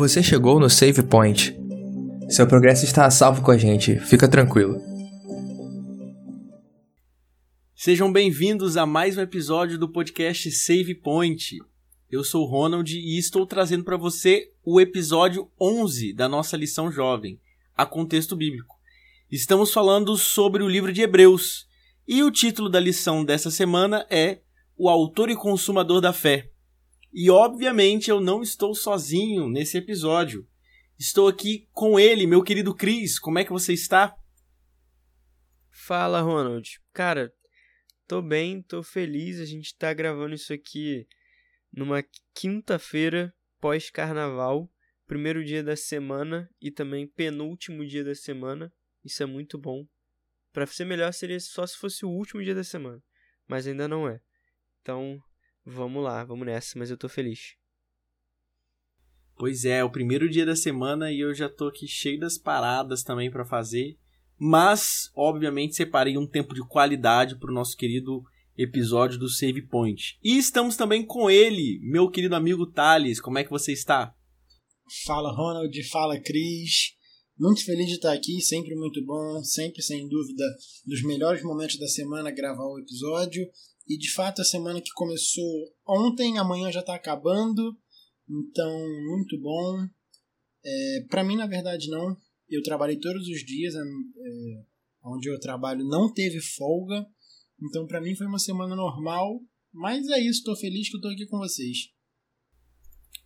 Você chegou no Save Point. Seu progresso está a salvo com a gente, fica tranquilo. Sejam bem-vindos a mais um episódio do podcast Save Point. Eu sou o Ronald e estou trazendo para você o episódio 11 da nossa lição jovem, a contexto bíblico. Estamos falando sobre o livro de Hebreus e o título da lição dessa semana é O Autor e Consumador da Fé. E obviamente eu não estou sozinho nesse episódio. Estou aqui com ele, meu querido Cris. Como é que você está? Fala, Ronald. Cara, tô bem, tô feliz. A gente tá gravando isso aqui numa quinta-feira pós-carnaval, primeiro dia da semana e também penúltimo dia da semana. Isso é muito bom. Para ser melhor seria só se fosse o último dia da semana, mas ainda não é. Então, Vamos lá, vamos nessa, mas eu tô feliz. Pois é, é o primeiro dia da semana e eu já tô aqui cheio das paradas também para fazer. Mas, obviamente, separei um tempo de qualidade pro nosso querido episódio do Save Point. E estamos também com ele, meu querido amigo Thales. Como é que você está? Fala, Ronald. Fala, Cris. Muito feliz de estar aqui, sempre muito bom, sempre sem dúvida dos melhores momentos da semana gravar o episódio. E de fato a semana que começou ontem, amanhã já está acabando. Então, muito bom. É, para mim, na verdade, não. Eu trabalhei todos os dias. É, é onde eu trabalho não teve folga. Então, para mim, foi uma semana normal. Mas é isso, estou feliz que estou aqui com vocês.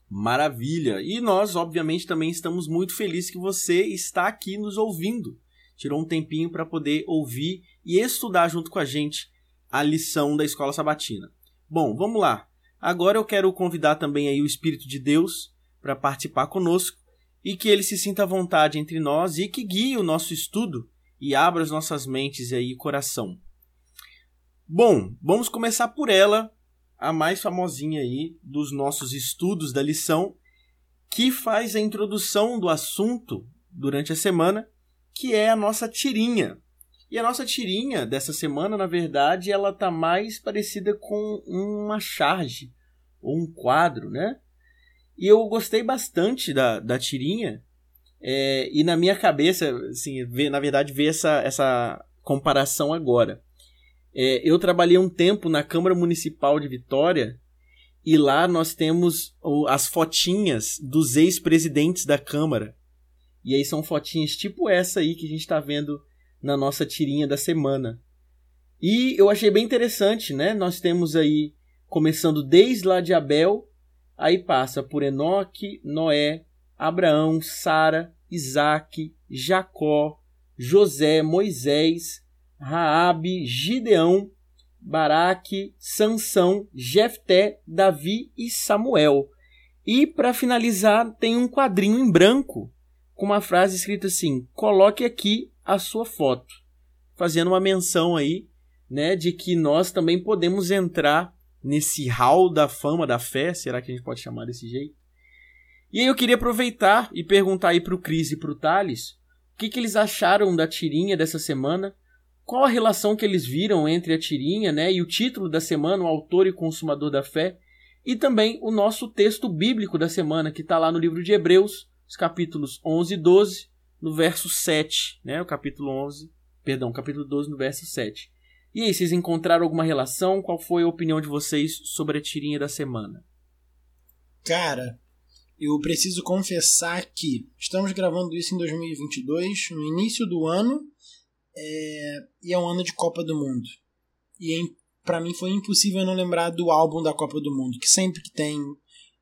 Maravilha! E nós, obviamente, também estamos muito felizes que você está aqui nos ouvindo. Tirou um tempinho para poder ouvir e estudar junto com a gente a lição da escola sabatina. Bom, vamos lá. Agora eu quero convidar também aí o Espírito de Deus para participar conosco e que ele se sinta à vontade entre nós e que guie o nosso estudo e abra as nossas mentes aí e coração. Bom, vamos começar por ela, a mais famosinha aí dos nossos estudos da lição, que faz a introdução do assunto durante a semana, que é a nossa tirinha. E a nossa tirinha dessa semana, na verdade, ela tá mais parecida com uma charge ou um quadro, né? E eu gostei bastante da, da tirinha. É, e na minha cabeça, assim, na verdade, ver essa, essa comparação agora. É, eu trabalhei um tempo na Câmara Municipal de Vitória e lá nós temos as fotinhas dos ex-presidentes da Câmara. E aí são fotinhas tipo essa aí que a gente está vendo na nossa tirinha da semana. E eu achei bem interessante, né? Nós temos aí, começando desde lá de Abel, aí passa por Enoque, Noé, Abraão, Sara, Isaac, Jacó, José, Moisés, Raabe, Gideão, Baraque, Sansão, Jefté, Davi e Samuel. E para finalizar, tem um quadrinho em branco com uma frase escrita assim: "Coloque aqui a sua foto, fazendo uma menção aí, né, de que nós também podemos entrar nesse hall da fama da fé, será que a gente pode chamar desse jeito? E aí eu queria aproveitar e perguntar aí pro Cris e pro Thales, o que, que eles acharam da tirinha dessa semana? Qual a relação que eles viram entre a tirinha, né, e o título da semana, o autor e consumador da fé, e também o nosso texto bíblico da semana, que está lá no livro de Hebreus, os capítulos 11 e 12, no verso 7, né? O capítulo 11, perdão, capítulo 12 no verso 7. E aí, vocês encontraram alguma relação? Qual foi a opinião de vocês sobre a tirinha da semana? Cara, eu preciso confessar que estamos gravando isso em 2022, no início do ano, é... e é um ano de Copa do Mundo. E é, para mim foi impossível não lembrar do álbum da Copa do Mundo, que sempre que tem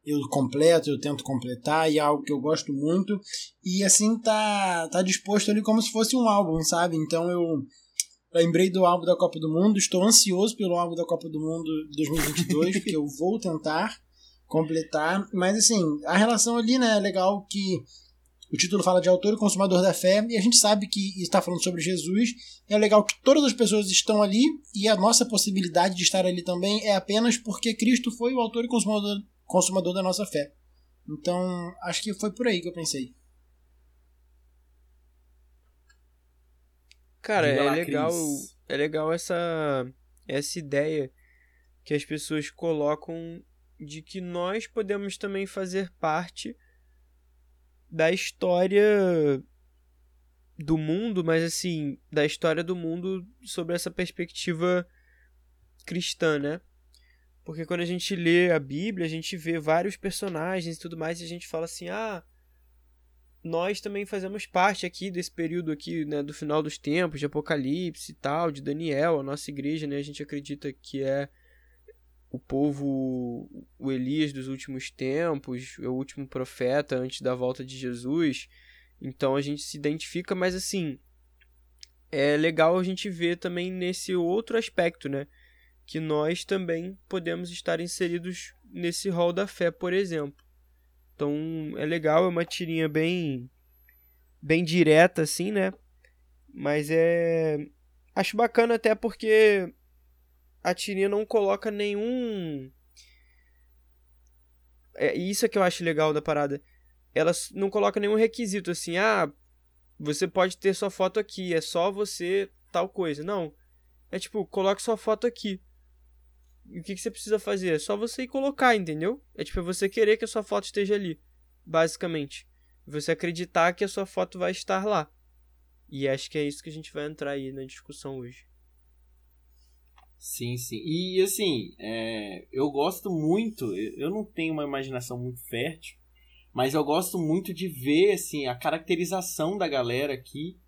eu completo, eu tento completar, e é algo que eu gosto muito. E assim tá, tá disposto ali como se fosse um álbum, sabe? Então eu lembrei do álbum da Copa do Mundo, estou ansioso pelo álbum da Copa do Mundo 2022, porque eu vou tentar completar. Mas assim, a relação ali, né, é legal que o título fala de autor e consumador da fé, e a gente sabe que está falando sobre Jesus. É legal que todas as pessoas estão ali, e a nossa possibilidade de estar ali também é apenas porque Cristo foi o autor e consumador, consumador da nossa fé. Então, acho que foi por aí que eu pensei. Cara, é legal, é legal essa essa ideia que as pessoas colocam de que nós podemos também fazer parte da história do mundo, mas assim, da história do mundo sobre essa perspectiva cristã, né? Porque quando a gente lê a Bíblia, a gente vê vários personagens e tudo mais, e a gente fala assim: ah, nós também fazemos parte aqui desse período aqui, né, do final dos tempos, de Apocalipse e tal, de Daniel, a nossa igreja, né, a gente acredita que é o povo, o Elias dos últimos tempos, o último profeta antes da volta de Jesus. Então a gente se identifica, mas assim, é legal a gente ver também nesse outro aspecto, né? Que nós também podemos estar inseridos nesse rol da fé, por exemplo. Então é legal, é uma tirinha bem bem direta assim, né? Mas é acho bacana até porque a tirinha não coloca nenhum é isso é que eu acho legal da parada ela não coloca nenhum requisito assim, ah, você pode ter sua foto aqui, é só você tal coisa. Não. É tipo, coloque sua foto aqui. E o que, que você precisa fazer? É só você ir colocar, entendeu? É tipo, é você querer que a sua foto esteja ali, basicamente. Você acreditar que a sua foto vai estar lá. E acho que é isso que a gente vai entrar aí na discussão hoje. Sim, sim. E assim, é, eu gosto muito, eu não tenho uma imaginação muito fértil, mas eu gosto muito de ver assim, a caracterização da galera aqui.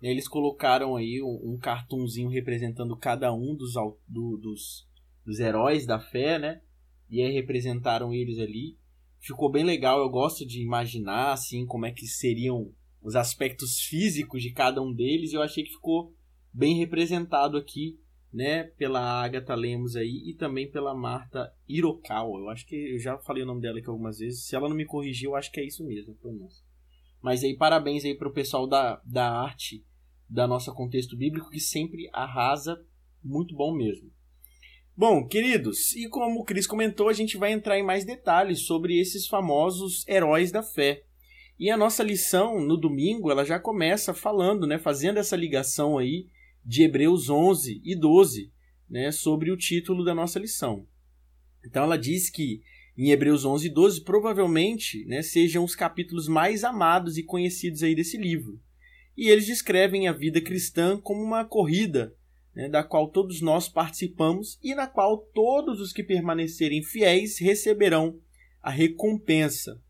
Eles colocaram aí um, um cartunzinho representando cada um dos, do, dos, dos heróis da fé, né? E aí representaram eles ali. Ficou bem legal, eu gosto de imaginar assim como é que seriam os aspectos físicos de cada um deles. Eu achei que ficou bem representado aqui né, pela Agatha Lemos aí e também pela Marta Hirokawa. Eu acho que eu já falei o nome dela aqui algumas vezes. Se ela não me corrigir, eu acho que é isso mesmo, pronúncia. Mas aí parabéns aí pro pessoal da, da arte da nossa contexto bíblico que sempre arrasa, muito bom mesmo. Bom, queridos, e como o Cris comentou, a gente vai entrar em mais detalhes sobre esses famosos heróis da fé. E a nossa lição no domingo, ela já começa falando, né, fazendo essa ligação aí de Hebreus 11 e 12, né, sobre o título da nossa lição. Então ela diz que em Hebreus 11 e 12 provavelmente né, sejam os capítulos mais amados e conhecidos aí desse livro. E eles descrevem a vida cristã como uma corrida né, da qual todos nós participamos e na qual todos os que permanecerem fiéis receberão a recompensa.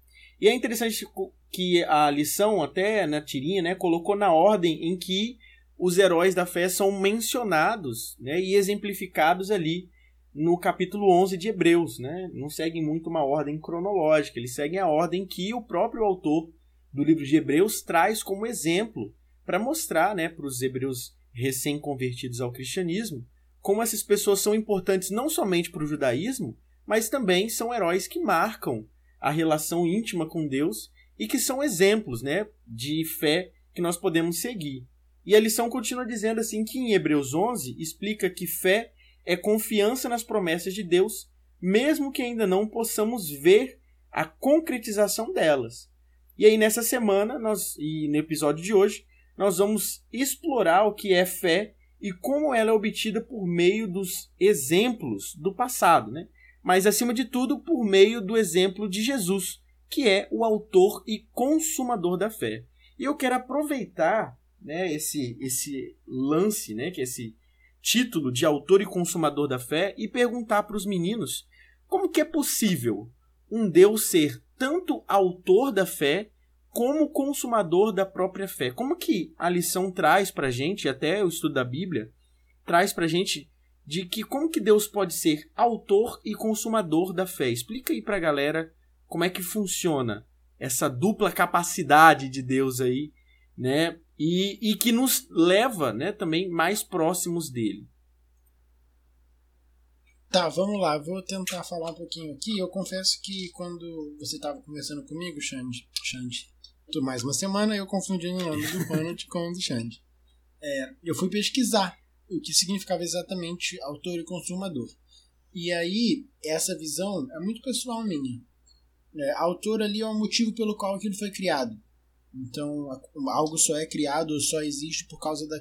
E é interessante que a lição, até na tirinha, né, colocou na ordem em que os heróis da fé são mencionados né, e exemplificados ali no capítulo 11 de Hebreus. Né? Não seguem muito uma ordem cronológica, eles seguem a ordem que o próprio autor do livro de Hebreus traz como exemplo para mostrar né, para os hebreus recém-convertidos ao cristianismo como essas pessoas são importantes não somente para o judaísmo, mas também são heróis que marcam a relação íntima com Deus e que são exemplos né, de fé que nós podemos seguir. E a lição continua dizendo assim que em Hebreus 11 explica que fé é confiança nas promessas de Deus, mesmo que ainda não possamos ver a concretização delas. E aí nessa semana, nós e no episódio de hoje, nós vamos explorar o que é fé e como ela é obtida por meio dos exemplos do passado, né? Mas acima de tudo, por meio do exemplo de Jesus, que é o autor e consumador da fé. E eu quero aproveitar né, esse, esse lance, né, que é esse título de autor e consumador da fé, e perguntar para os meninos como que é possível um Deus ser tanto autor da fé como consumador da própria fé. Como que a lição traz para gente, até o estudo da Bíblia, traz para gente de que como que Deus pode ser autor e consumador da fé. Explica aí para a galera como é que funciona essa dupla capacidade de Deus aí, né? e, e que nos leva né, também mais próximos dele. Tá, vamos lá, vou tentar falar um pouquinho aqui. Eu confesso que quando você estava conversando comigo, Xande, Xande, mais uma semana eu confundi o nome do Ronald com o do Xande. É, eu fui pesquisar o que significava exatamente autor e consumador. E aí, essa visão é muito pessoal minha. É, autor ali é o motivo pelo qual aquilo foi criado. Então, algo só é criado, só existe por causa da,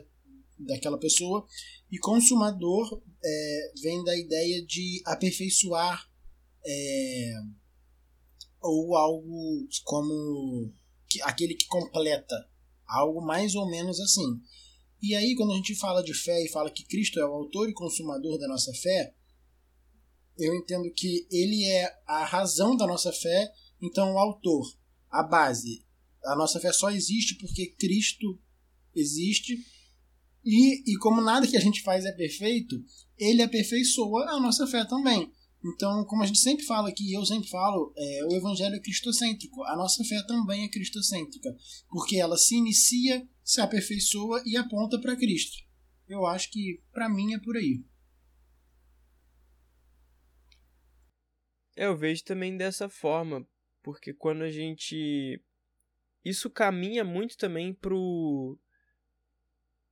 daquela pessoa. E consumador é, vem da ideia de aperfeiçoar é, ou algo como que, aquele que completa. Algo mais ou menos assim. E aí, quando a gente fala de fé e fala que Cristo é o autor e consumador da nossa fé, eu entendo que ele é a razão da nossa fé, então o autor, a base. A nossa fé só existe porque Cristo existe. E, e como nada que a gente faz é perfeito, ele aperfeiçoa a nossa fé também. Então, como a gente sempre fala aqui, eu sempre falo, é, o evangelho é cristocêntrico. A nossa fé também é cristocêntrica, porque ela se inicia, se aperfeiçoa e aponta para Cristo. Eu acho que, para mim, é por aí. É, eu vejo também dessa forma, porque quando a gente. Isso caminha muito também pro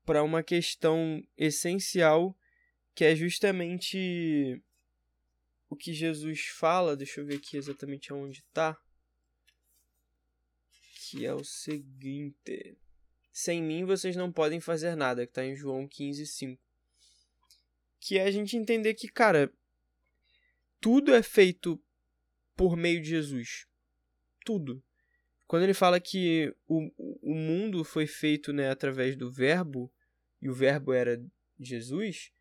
para uma questão essencial que é justamente o que Jesus fala, deixa eu ver aqui exatamente onde está, que é o seguinte: Sem mim vocês não podem fazer nada, que está em João 15, 5. Que é a gente entender que, cara, tudo é feito por meio de Jesus. Tudo. Quando ele fala que o, o mundo foi feito né, através do Verbo, e o Verbo era Jesus,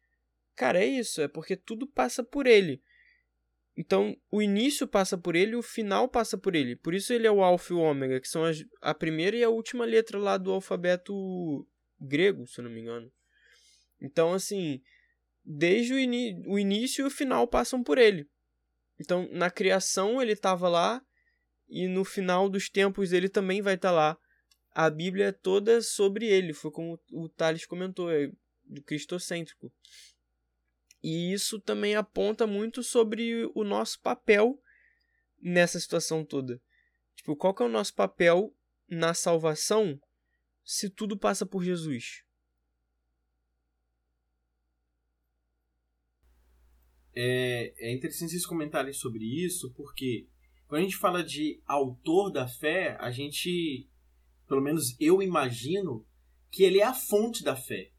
cara, é isso, é porque tudo passa por ele. Então, o início passa por ele e o final passa por ele. Por isso ele é o alfa e o ômega, que são as, a primeira e a última letra lá do alfabeto grego, se não me engano. Então, assim, desde o, o início e o final passam por ele. Então, na criação ele estava lá e no final dos tempos ele também vai estar tá lá. A Bíblia é toda sobre ele, foi como o Thales comentou, é do cristocêntrico. E isso também aponta muito sobre o nosso papel nessa situação toda. Tipo, qual que é o nosso papel na salvação se tudo passa por Jesus? É, é interessante vocês comentarem sobre isso, porque quando a gente fala de autor da fé, a gente, pelo menos eu imagino, que ele é a fonte da fé.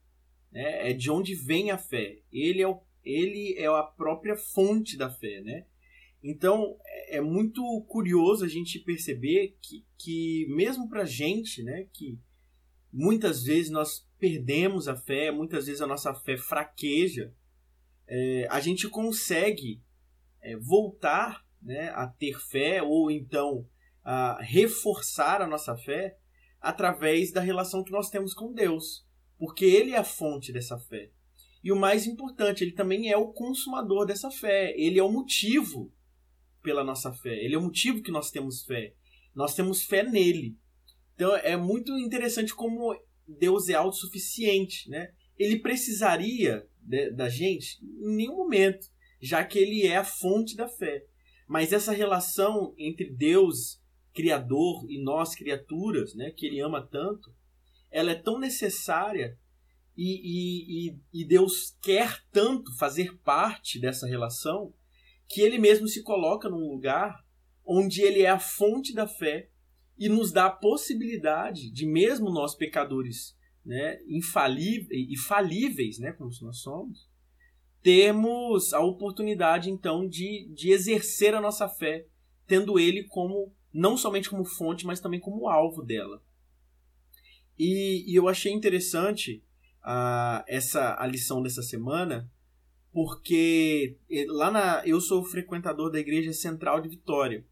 Né? É de onde vem a fé. Ele é o ele é a própria fonte da fé, né? Então é, é muito curioso a gente perceber que, que mesmo para gente, né, que muitas vezes nós perdemos a fé, muitas vezes a nossa fé fraqueja, é, a gente consegue é, voltar né, a ter fé ou então a reforçar a nossa fé através da relação que nós temos com Deus, porque Ele é a fonte dessa fé. E o mais importante, ele também é o consumador dessa fé. Ele é o motivo pela nossa fé. Ele é o motivo que nós temos fé. Nós temos fé nele. Então é muito interessante como Deus é autossuficiente, né? Ele precisaria de, da gente em nenhum momento, já que ele é a fonte da fé. Mas essa relação entre Deus, criador, e nós criaturas, né, que ele ama tanto, ela é tão necessária e, e, e Deus quer tanto fazer parte dessa relação que ele mesmo se coloca num lugar onde ele é a fonte da fé e nos dá a possibilidade de, mesmo nós pecadores né, infalíveis e falíveis, né, como nós somos, termos a oportunidade então de, de exercer a nossa fé, tendo ele como não somente como fonte, mas também como alvo dela. E, e eu achei interessante a, essa a lição dessa semana, porque lá na eu sou frequentador da Igreja Central de Vitória.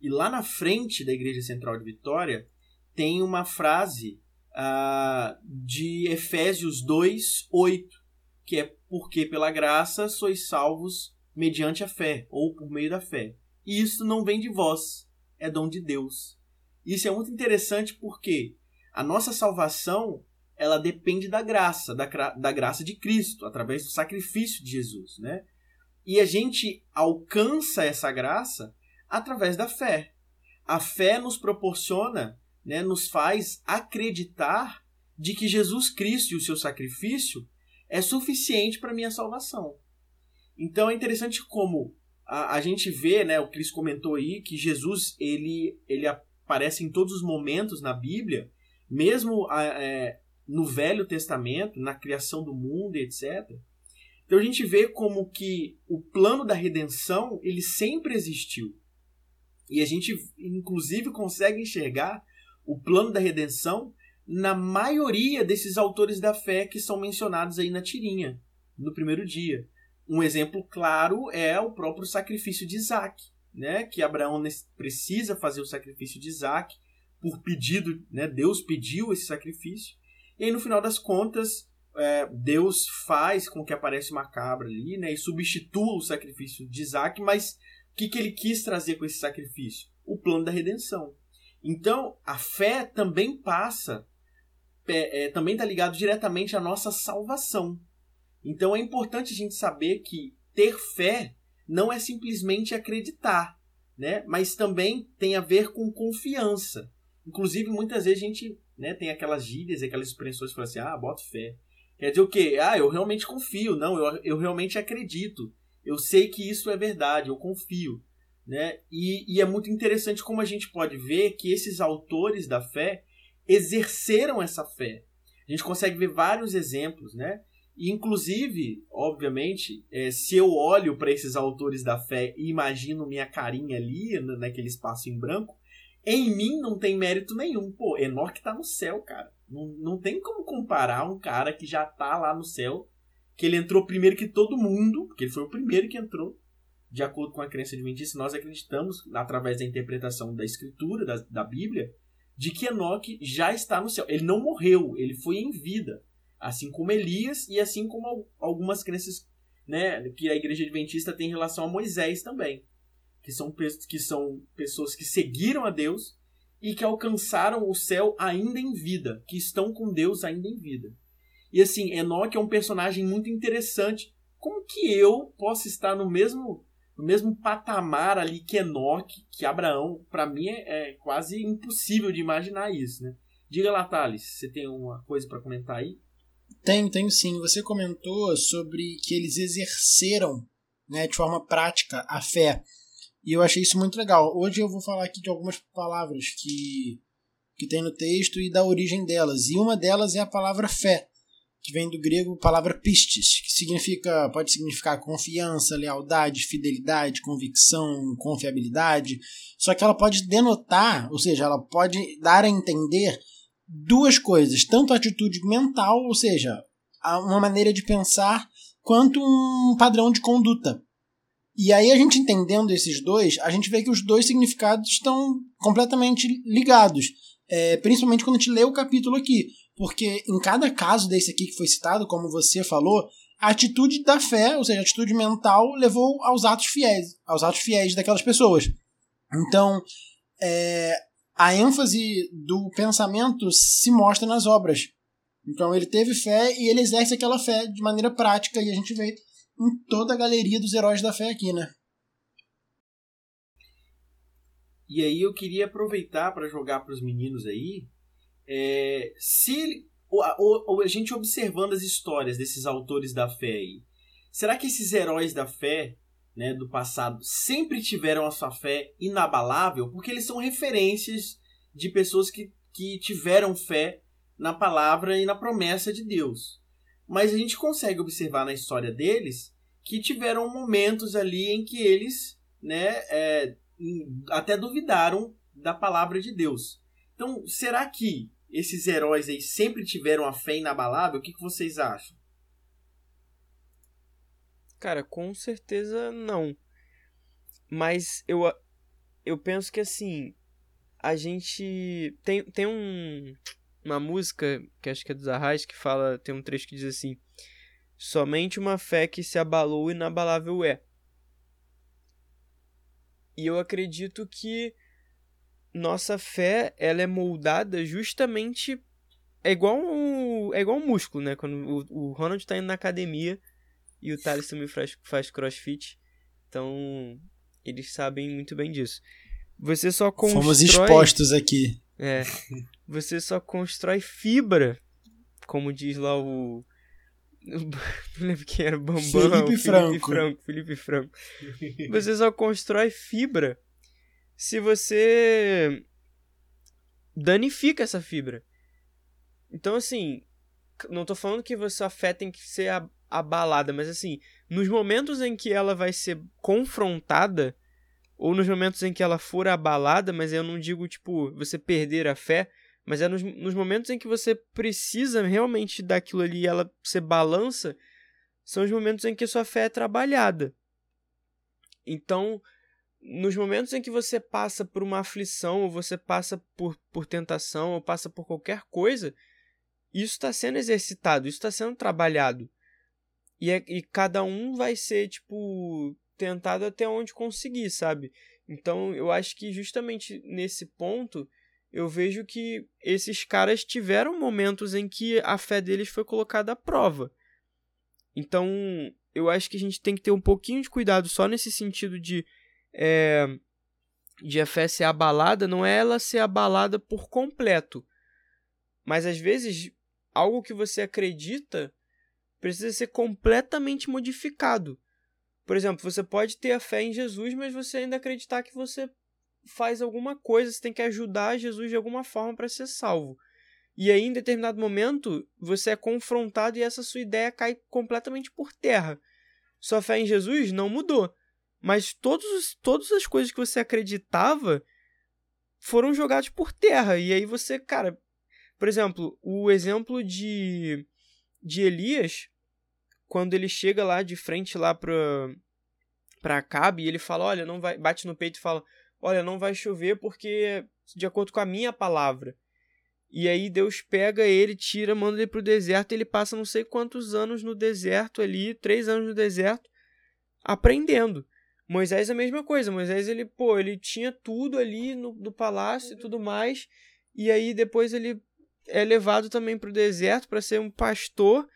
E lá na frente da Igreja Central de Vitória tem uma frase uh, de Efésios 2, 8, que é porque pela graça sois salvos mediante a fé, ou por meio da fé. E isso não vem de vós, é dom de Deus. Isso é muito interessante porque a nossa salvação ela depende da graça, da, da graça de Cristo, através do sacrifício de Jesus, né? E a gente alcança essa graça através da fé. A fé nos proporciona, né, nos faz acreditar de que Jesus Cristo e o seu sacrifício é suficiente para minha salvação. Então é interessante como a, a gente vê, né, o Cris comentou aí, que Jesus ele, ele aparece em todos os momentos na Bíblia, mesmo é, no Velho Testamento, na criação do mundo, etc. Então a gente vê como que o plano da redenção ele sempre existiu. E a gente inclusive consegue enxergar o plano da redenção na maioria desses autores da fé que são mencionados aí na tirinha, no primeiro dia. Um exemplo claro é o próprio sacrifício de Isaac, né? que Abraão precisa fazer o sacrifício de Isaac por pedido, né? Deus pediu esse sacrifício, e aí no final das contas é, Deus faz com que apareça uma cabra ali, né, e substitua o sacrifício de Isaac, mas o que, que ele quis trazer com esse sacrifício? O plano da redenção. Então, a fé também passa, é, é, também está ligado diretamente à nossa salvação. Então, é importante a gente saber que ter fé não é simplesmente acreditar, né? mas também tem a ver com confiança. Inclusive, muitas vezes a gente né, tem aquelas gírias, aquelas expressões que falam assim, ah, bota fé. Quer dizer o quê? Ah, eu realmente confio. Não, eu, eu realmente acredito. Eu sei que isso é verdade, eu confio. Né? E, e é muito interessante como a gente pode ver que esses autores da fé exerceram essa fé. A gente consegue ver vários exemplos, né? E, inclusive, obviamente, é, se eu olho para esses autores da fé e imagino minha carinha ali, naquele espaço em branco, em mim não tem mérito nenhum. Pô, Enoch tá no céu, cara. Não, não tem como comparar um cara que já tá lá no céu, que ele entrou primeiro que todo mundo, porque ele foi o primeiro que entrou, de acordo com a crença adventista. Nós acreditamos, através da interpretação da escritura, da, da Bíblia, de que Enoch já está no céu. Ele não morreu, ele foi em vida. Assim como Elias e assim como algumas crenças né, que a igreja adventista tem em relação a Moisés também que são, que são pessoas que seguiram a Deus e que alcançaram o céu ainda em vida, que estão com Deus ainda em vida. E assim, Enoque é um personagem muito interessante. Como que eu posso estar no mesmo no mesmo patamar ali que Enoque, que Abraão? Para mim é, é, quase impossível de imaginar isso, né? Diga lá, Thales, você tem uma coisa para comentar aí? Tenho, tenho sim. Você comentou sobre que eles exerceram né, de forma prática a fé. E eu achei isso muito legal. Hoje eu vou falar aqui de algumas palavras que, que tem no texto e da origem delas. E uma delas é a palavra fé, que vem do grego palavra pistis, que significa, pode significar confiança, lealdade, fidelidade, convicção, confiabilidade. Só que ela pode denotar, ou seja, ela pode dar a entender duas coisas, tanto a atitude mental, ou seja, uma maneira de pensar, quanto um padrão de conduta. E aí a gente entendendo esses dois, a gente vê que os dois significados estão completamente ligados. É, principalmente quando a gente lê o capítulo aqui. Porque em cada caso desse aqui que foi citado, como você falou, a atitude da fé, ou seja, a atitude mental, levou aos atos fiéis, aos atos fiéis daquelas pessoas. Então, é, a ênfase do pensamento se mostra nas obras. Então ele teve fé e ele exerce aquela fé de maneira prática e a gente vê em toda a galeria dos heróis da fé aqui, né? E aí eu queria aproveitar para jogar para os meninos aí, é, se a, a gente observando as histórias desses autores da fé aí, será que esses heróis da fé né, do passado sempre tiveram a sua fé inabalável? Porque eles são referências de pessoas que, que tiveram fé na palavra e na promessa de Deus. Mas a gente consegue observar na história deles que tiveram momentos ali em que eles né, é, até duvidaram da palavra de Deus. Então, será que esses heróis aí sempre tiveram a fé inabalável? O que, que vocês acham? Cara, com certeza não. Mas eu, eu penso que assim, a gente tem, tem um, uma música que acho que é dos Arrais que fala, tem um trecho que diz assim: Somente uma fé que se abalou inabalável é. E eu acredito que nossa fé ela é moldada justamente é igual um, é igual um músculo, né? Quando o, o Ronald está indo na academia e o Thales também faz, faz crossfit. Então, eles sabem muito bem disso. Você só constrói... Fomos expostos aqui. É. Você só constrói fibra, como diz lá o. Não lembro quem era, Bambam. Felipe Franco. Franco. Felipe Franco. Você só constrói fibra se você danifica essa fibra. Então, assim, não tô falando que a sua fé tem que ser abalada, mas assim, nos momentos em que ela vai ser confrontada, ou nos momentos em que ela for abalada, mas eu não digo, tipo, você perder a fé, mas é nos, nos momentos em que você precisa realmente daquilo ali ela se balança, são os momentos em que sua fé é trabalhada. Então, nos momentos em que você passa por uma aflição, ou você passa por, por tentação, ou passa por qualquer coisa, isso está sendo exercitado, isso está sendo trabalhado. E, é, e cada um vai ser, tipo, tentado até onde conseguir, sabe? Então eu acho que justamente nesse ponto eu vejo que esses caras tiveram momentos em que a fé deles foi colocada à prova. Então eu acho que a gente tem que ter um pouquinho de cuidado só nesse sentido de é, de a fé ser abalada, não é ela ser abalada por completo. Mas às vezes algo que você acredita precisa ser completamente modificado. Por exemplo, você pode ter a fé em Jesus, mas você ainda acreditar que você faz alguma coisa, você tem que ajudar Jesus de alguma forma para ser salvo. E aí, em determinado momento, você é confrontado e essa sua ideia cai completamente por terra. Sua fé em Jesus não mudou. Mas todos, todas as coisas que você acreditava foram jogadas por terra. E aí você, cara. Por exemplo, o exemplo de, de Elias quando ele chega lá de frente lá pra, pra Acabe e ele fala, olha, não vai, bate no peito e fala, olha, não vai chover porque de acordo com a minha palavra. E aí Deus pega ele, tira, manda ele pro deserto, e ele passa não sei quantos anos no deserto ali, três anos no deserto, aprendendo. Moisés é a mesma coisa, Moisés ele, pô, ele tinha tudo ali no, do palácio e tudo mais, e aí depois ele é levado também pro deserto para ser um pastor,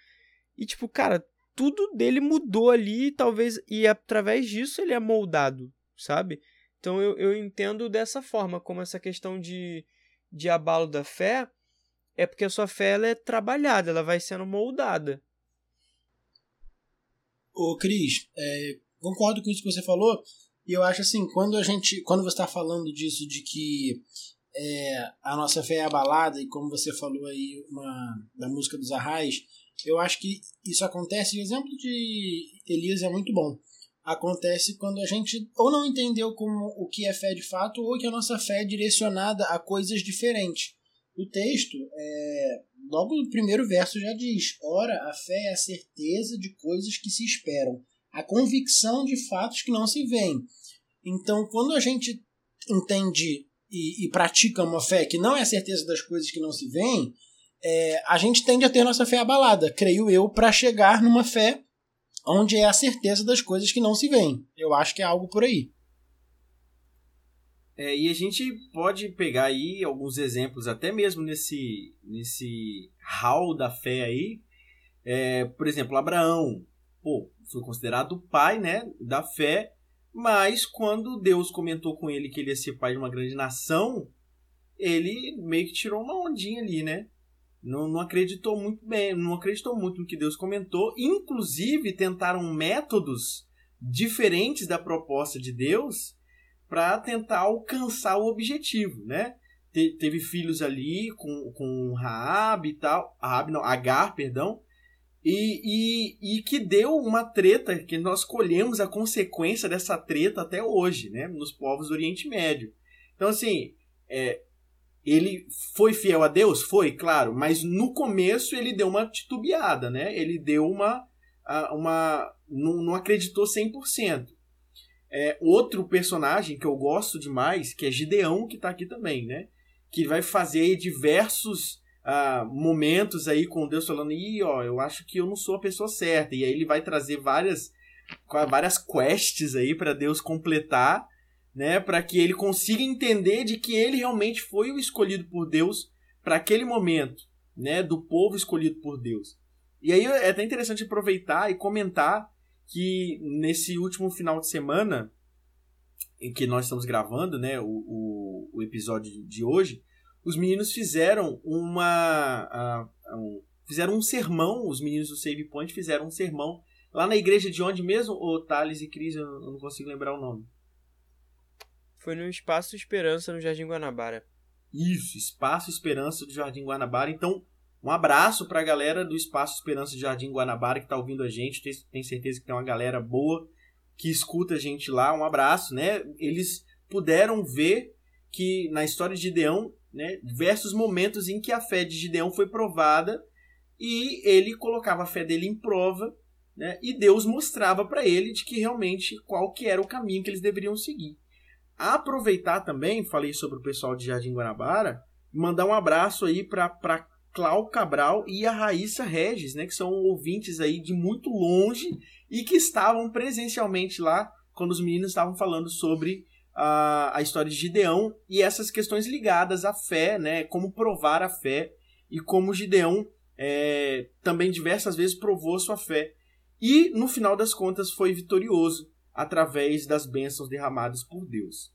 e tipo, cara, tudo dele mudou ali, talvez, e através disso ele é moldado, sabe? Então eu, eu entendo dessa forma, como essa questão de, de abalo da fé é porque a sua fé ela é trabalhada, ela vai sendo moldada. Ô Cris, é, concordo com isso que você falou, e eu acho assim, quando a gente. Quando você está falando disso de que é, a nossa fé é abalada, e como você falou aí uma, da música dos Arrais, eu acho que isso acontece, o exemplo de Elias é muito bom. Acontece quando a gente ou não entendeu como o que é fé de fato, ou que a nossa fé é direcionada a coisas diferentes. O texto, é, logo no primeiro verso, já diz: Ora, a fé é a certeza de coisas que se esperam, a convicção de fatos que não se veem. Então, quando a gente entende e, e pratica uma fé que não é a certeza das coisas que não se veem, é, a gente tende a ter nossa fé abalada, creio eu, para chegar numa fé onde é a certeza das coisas que não se veem. Eu acho que é algo por aí. É, e a gente pode pegar aí alguns exemplos, até mesmo nesse, nesse hall da fé aí. É, por exemplo, Abraão pô, foi considerado o pai né, da fé, mas quando Deus comentou com ele que ele ia ser pai de uma grande nação, ele meio que tirou uma ondinha ali, né? Não, não acreditou muito bem, não acreditou muito no que Deus comentou. Inclusive, tentaram métodos diferentes da proposta de Deus para tentar alcançar o objetivo, né? Te, teve filhos ali com, com Raab e tal, Raab não, Agar, perdão, e, e, e que deu uma treta que nós colhemos a consequência dessa treta até hoje, né? Nos povos do Oriente Médio. Então, assim, é, ele foi fiel a Deus? Foi, claro, mas no começo ele deu uma titubeada, né? Ele deu uma. uma não, não acreditou 100%. É, outro personagem que eu gosto demais, que é Gideão, que está aqui também, né? Que vai fazer diversos uh, momentos aí com Deus falando, Ih, ó, eu acho que eu não sou a pessoa certa. E aí ele vai trazer várias, várias quests aí para Deus completar né, para que ele consiga entender de que ele realmente foi o escolhido por Deus para aquele momento, né, do povo escolhido por Deus. E aí é até interessante aproveitar e comentar que nesse último final de semana em que nós estamos gravando, né, o, o, o episódio de hoje, os meninos fizeram uma uh, um, fizeram um sermão, os meninos do Save Point fizeram um sermão lá na igreja de onde mesmo, o Thales e Cris, eu não consigo lembrar o nome. Foi no Espaço Esperança, no Jardim Guanabara. Isso, Espaço Esperança do Jardim Guanabara. Então, um abraço para a galera do Espaço Esperança do Jardim Guanabara que está ouvindo a gente. Tenho certeza que tem uma galera boa que escuta a gente lá, um abraço, né? Eles puderam ver que na história de Gideão, né, diversos momentos em que a fé de Gideão foi provada e ele colocava a fé dele em prova, né? E Deus mostrava para ele de que realmente qual que era o caminho que eles deveriam seguir. Aproveitar também, falei sobre o pessoal de Jardim Guanabara, mandar um abraço aí para Clau Cabral e a Raíssa Regis, né, que são ouvintes aí de muito longe e que estavam presencialmente lá quando os meninos estavam falando sobre a, a história de Gideão e essas questões ligadas à fé, né, como provar a fé e como Gideão é, também diversas vezes provou sua fé. E no final das contas foi vitorioso através das bênçãos derramadas por Deus.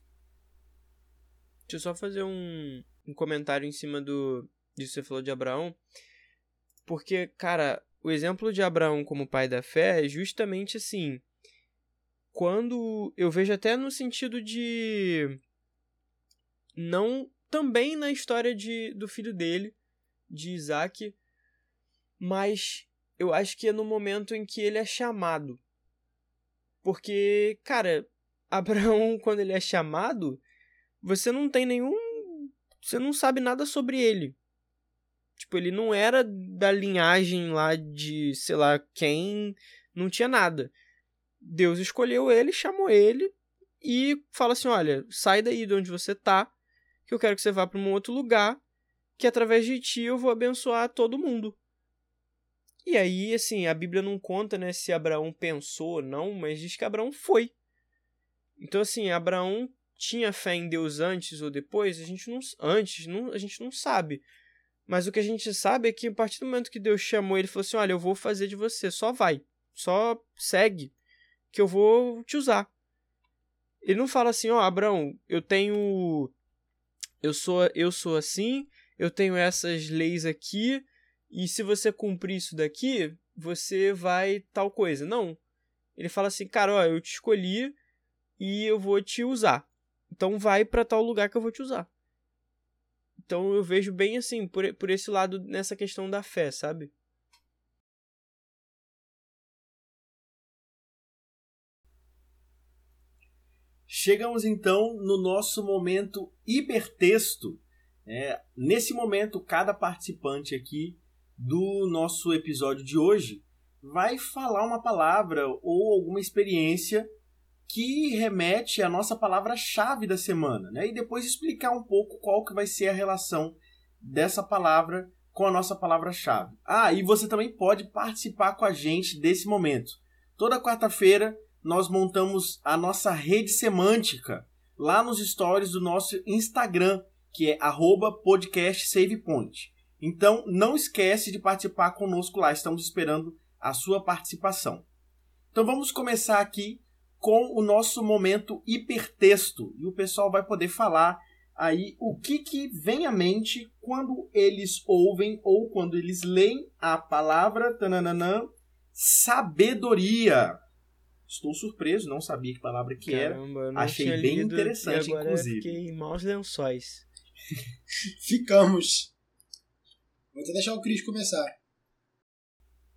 Deixa eu só fazer um, um comentário em cima do, disso que você falou de Abraão. Porque, cara, o exemplo de Abraão como pai da fé é justamente assim. Quando eu vejo até no sentido de. Não. Também na história de, do filho dele, de Isaac. Mas eu acho que é no momento em que ele é chamado. Porque, cara, Abraão, quando ele é chamado, você não tem nenhum. Você não sabe nada sobre ele. Tipo, ele não era da linhagem lá de, sei lá, quem. Não tinha nada. Deus escolheu ele, chamou ele e fala assim: olha, sai daí de onde você tá, que eu quero que você vá para um outro lugar, que através de ti eu vou abençoar todo mundo. E aí, assim, a Bíblia não conta, né, se Abraão pensou ou não, mas diz que Abraão foi. Então, assim, Abraão tinha fé em Deus antes ou depois, a gente não antes, não, a gente não sabe. Mas o que a gente sabe é que a partir do momento que Deus chamou ele, falou assim: "Olha, eu vou fazer de você, só vai. Só segue que eu vou te usar". Ele não fala assim: "Ó, oh, Abraão, eu tenho eu sou eu sou assim, eu tenho essas leis aqui, e se você cumprir isso daqui, você vai tal coisa". Não. Ele fala assim: "Cara, ó, eu te escolhi e eu vou te usar. Então vai para tal lugar que eu vou te usar". Então eu vejo bem assim, por, por esse lado, nessa questão da fé, sabe? Chegamos então no nosso momento hipertexto. É, nesse momento, cada participante aqui do nosso episódio de hoje vai falar uma palavra ou alguma experiência que remete à nossa palavra-chave da semana, né? E depois explicar um pouco qual que vai ser a relação dessa palavra com a nossa palavra-chave. Ah, e você também pode participar com a gente desse momento. Toda quarta-feira nós montamos a nossa rede semântica lá nos stories do nosso Instagram, que é @podcastsavepoint. Então não esquece de participar conosco lá, estamos esperando a sua participação. Então vamos começar aqui com o nosso momento hipertexto. E o pessoal vai poder falar aí o que, que vem à mente quando eles ouvem ou quando eles leem a palavra tananã, sabedoria. Estou surpreso, não sabia que palavra que Caramba, era. Achei bem interessante, e agora inclusive. Fiquei em maus lençóis. Ficamos. Vou até deixar o Cris começar.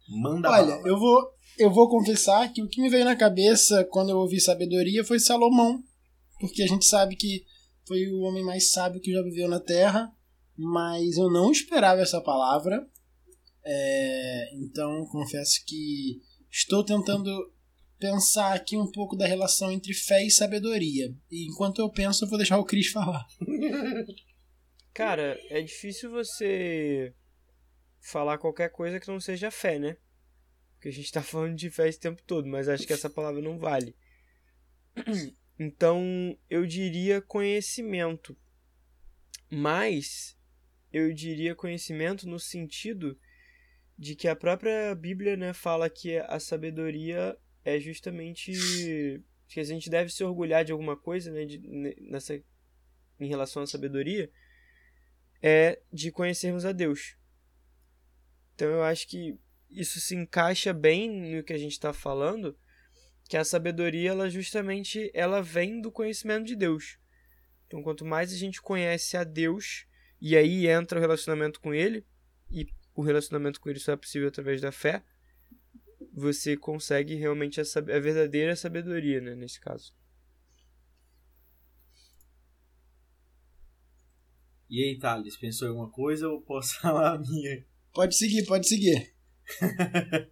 Manda Olha, bala. eu vou eu vou confessar que o que me veio na cabeça quando eu ouvi sabedoria foi Salomão, porque a gente sabe que foi o homem mais sábio que já viveu na Terra, mas eu não esperava essa palavra. É, então confesso que estou tentando pensar aqui um pouco da relação entre fé e sabedoria. E enquanto eu penso, eu vou deixar o Cris falar. Cara, é difícil você falar qualquer coisa que não seja fé, né? Porque a gente tá falando de fé esse tempo todo, mas acho que essa palavra não vale. Então, eu diria conhecimento. Mas eu diria conhecimento no sentido de que a própria Bíblia, né, fala que a sabedoria é justamente que a gente deve se orgulhar de alguma coisa, né, de, nessa em relação à sabedoria, é de conhecermos a Deus. Então eu acho que isso se encaixa bem no que a gente está falando, que a sabedoria, ela justamente, ela vem do conhecimento de Deus. Então, quanto mais a gente conhece a Deus, e aí entra o relacionamento com Ele, e o relacionamento com Ele só é possível através da fé, você consegue realmente a, a verdadeira sabedoria, né, nesse caso. E aí, Thales, pensou em alguma coisa ou posso falar a minha? Pode seguir, pode seguir.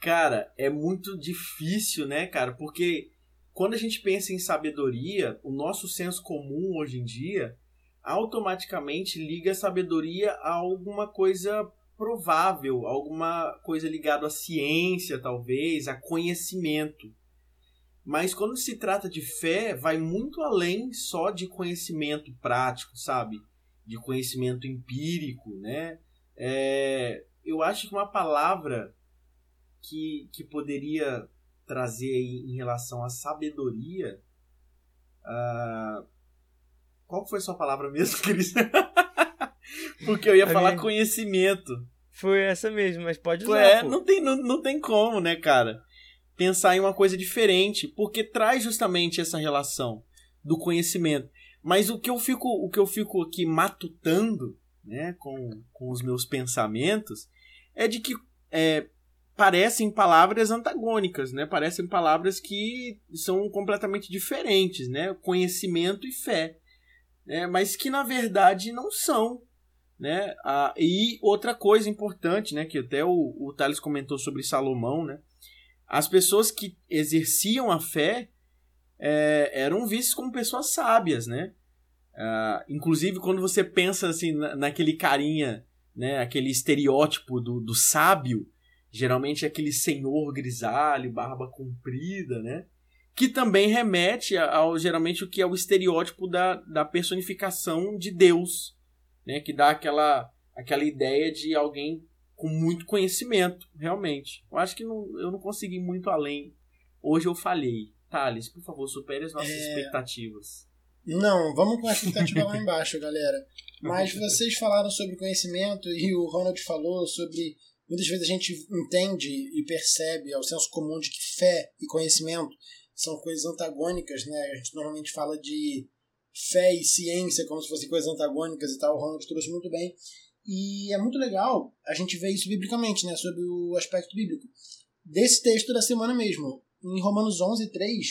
cara, é muito difícil, né, cara? Porque quando a gente pensa em sabedoria, o nosso senso comum hoje em dia automaticamente liga a sabedoria a alguma coisa provável, alguma coisa ligada à ciência, talvez, a conhecimento. Mas quando se trata de fé, vai muito além só de conhecimento prático, sabe? De conhecimento empírico, né? É, eu acho que uma palavra que, que poderia trazer aí em relação à sabedoria. Uh, qual foi a sua palavra mesmo, Cris? Porque eu ia falar minha... conhecimento. Foi essa mesmo, mas pode usar. É, não tem, não, não tem como, né, cara? pensar em uma coisa diferente, porque traz justamente essa relação do conhecimento. Mas o que eu fico, o que eu fico aqui matutando, né, com, com os meus pensamentos, é de que é, parecem palavras antagônicas, né? Parecem palavras que são completamente diferentes, né? Conhecimento e fé, né? Mas que na verdade não são, né? Ah, e outra coisa importante, né? Que até o, o Thales comentou sobre Salomão, né? as pessoas que exerciam a fé é, eram vistas como pessoas sábias, né? Uh, inclusive, quando você pensa assim na, naquele carinha, né, aquele estereótipo do, do sábio, geralmente é aquele senhor grisalho, barba comprida, né? Que também remete ao geralmente o que é o estereótipo da, da personificação de Deus, né? Que dá aquela, aquela ideia de alguém com muito conhecimento, realmente. Eu acho que não, eu não consegui muito além. Hoje eu falhei. Thales, por favor, supere as nossas é... expectativas. Não, vamos com a expectativa lá embaixo, galera. Mas vocês falaram sobre conhecimento e o Ronald falou sobre. Muitas vezes a gente entende e percebe ao senso comum de que fé e conhecimento são coisas antagônicas, né? A gente normalmente fala de fé e ciência como se fossem coisas antagônicas e tal. O Ronald trouxe muito bem. E é muito legal a gente ver isso biblicamente, né, sobre o aspecto bíblico. Desse texto da semana mesmo, em Romanos 11, 3,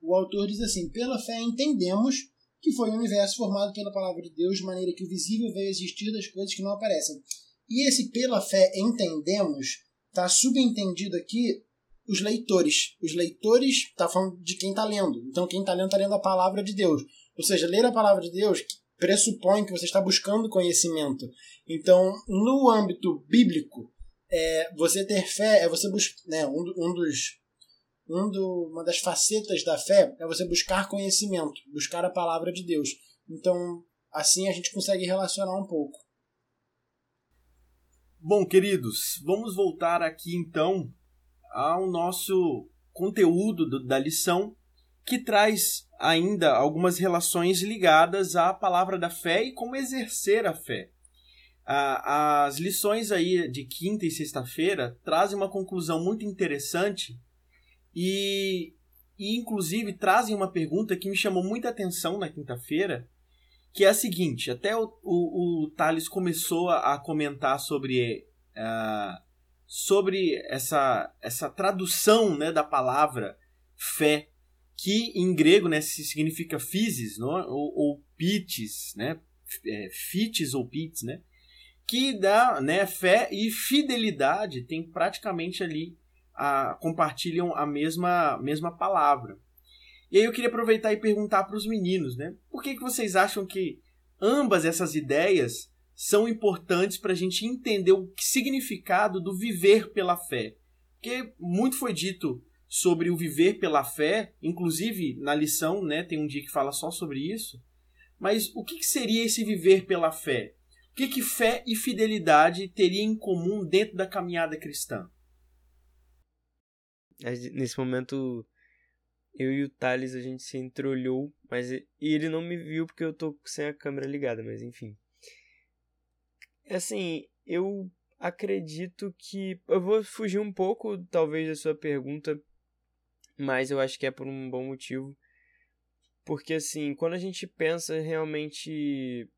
o autor diz assim: Pela fé entendemos que foi o universo formado pela palavra de Deus, de maneira que o visível veio existir das coisas que não aparecem. E esse pela fé entendemos está subentendido aqui os leitores. Os leitores está falando de quem está lendo. Então quem está lendo está lendo a palavra de Deus. Ou seja, ler a palavra de Deus pressupõe que você está buscando conhecimento. Então, no âmbito bíblico, é, você ter fé é você buscar. Né, um, um dos, um do, uma das facetas da fé é você buscar conhecimento, buscar a palavra de Deus. Então, assim a gente consegue relacionar um pouco. Bom, queridos, vamos voltar aqui então ao nosso conteúdo do, da lição que traz ainda algumas relações ligadas à palavra da fé e como exercer a fé. As lições aí de quinta e sexta-feira trazem uma conclusão muito interessante e, e, inclusive, trazem uma pergunta que me chamou muita atenção na quinta-feira, que é a seguinte: até o, o, o Thales começou a, a comentar sobre, uh, sobre essa, essa tradução né, da palavra fé que em grego né, significa physis, não? É? ou, ou pites, né? É, fites ou pites, né? que dá né, fé e fidelidade tem praticamente ali a, compartilham a mesma, mesma palavra. E aí eu queria aproveitar e perguntar para os meninos, né? Por que, que vocês acham que ambas essas ideias são importantes para a gente entender o significado do viver pela fé? Porque muito foi dito sobre o viver pela fé, inclusive na lição, né, tem um dia que fala só sobre isso. Mas o que, que seria esse viver pela fé? O que, que fé e fidelidade teria em comum dentro da caminhada cristã? Nesse momento, eu e o Thales a gente se entreolhou, mas ele não me viu porque eu tô sem a câmera ligada, mas enfim. Assim, eu acredito que. Eu vou fugir um pouco, talvez, da sua pergunta, mas eu acho que é por um bom motivo. Porque, assim, quando a gente pensa realmente.